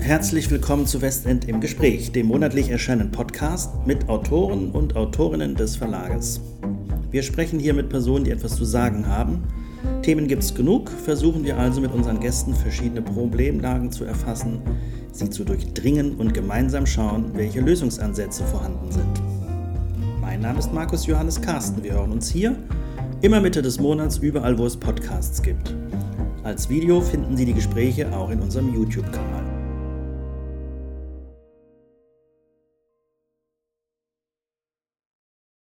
Herzlich willkommen zu Westend im Gespräch, dem monatlich erscheinenden Podcast mit Autoren und Autorinnen des Verlages. Wir sprechen hier mit Personen, die etwas zu sagen haben. Themen gibt es genug, versuchen wir also mit unseren Gästen verschiedene Problemlagen zu erfassen, sie zu durchdringen und gemeinsam schauen, welche Lösungsansätze vorhanden sind. Mein Name ist Markus Johannes Carsten. Wir hören uns hier immer Mitte des Monats überall, wo es Podcasts gibt. Als Video finden Sie die Gespräche auch in unserem YouTube-Kanal.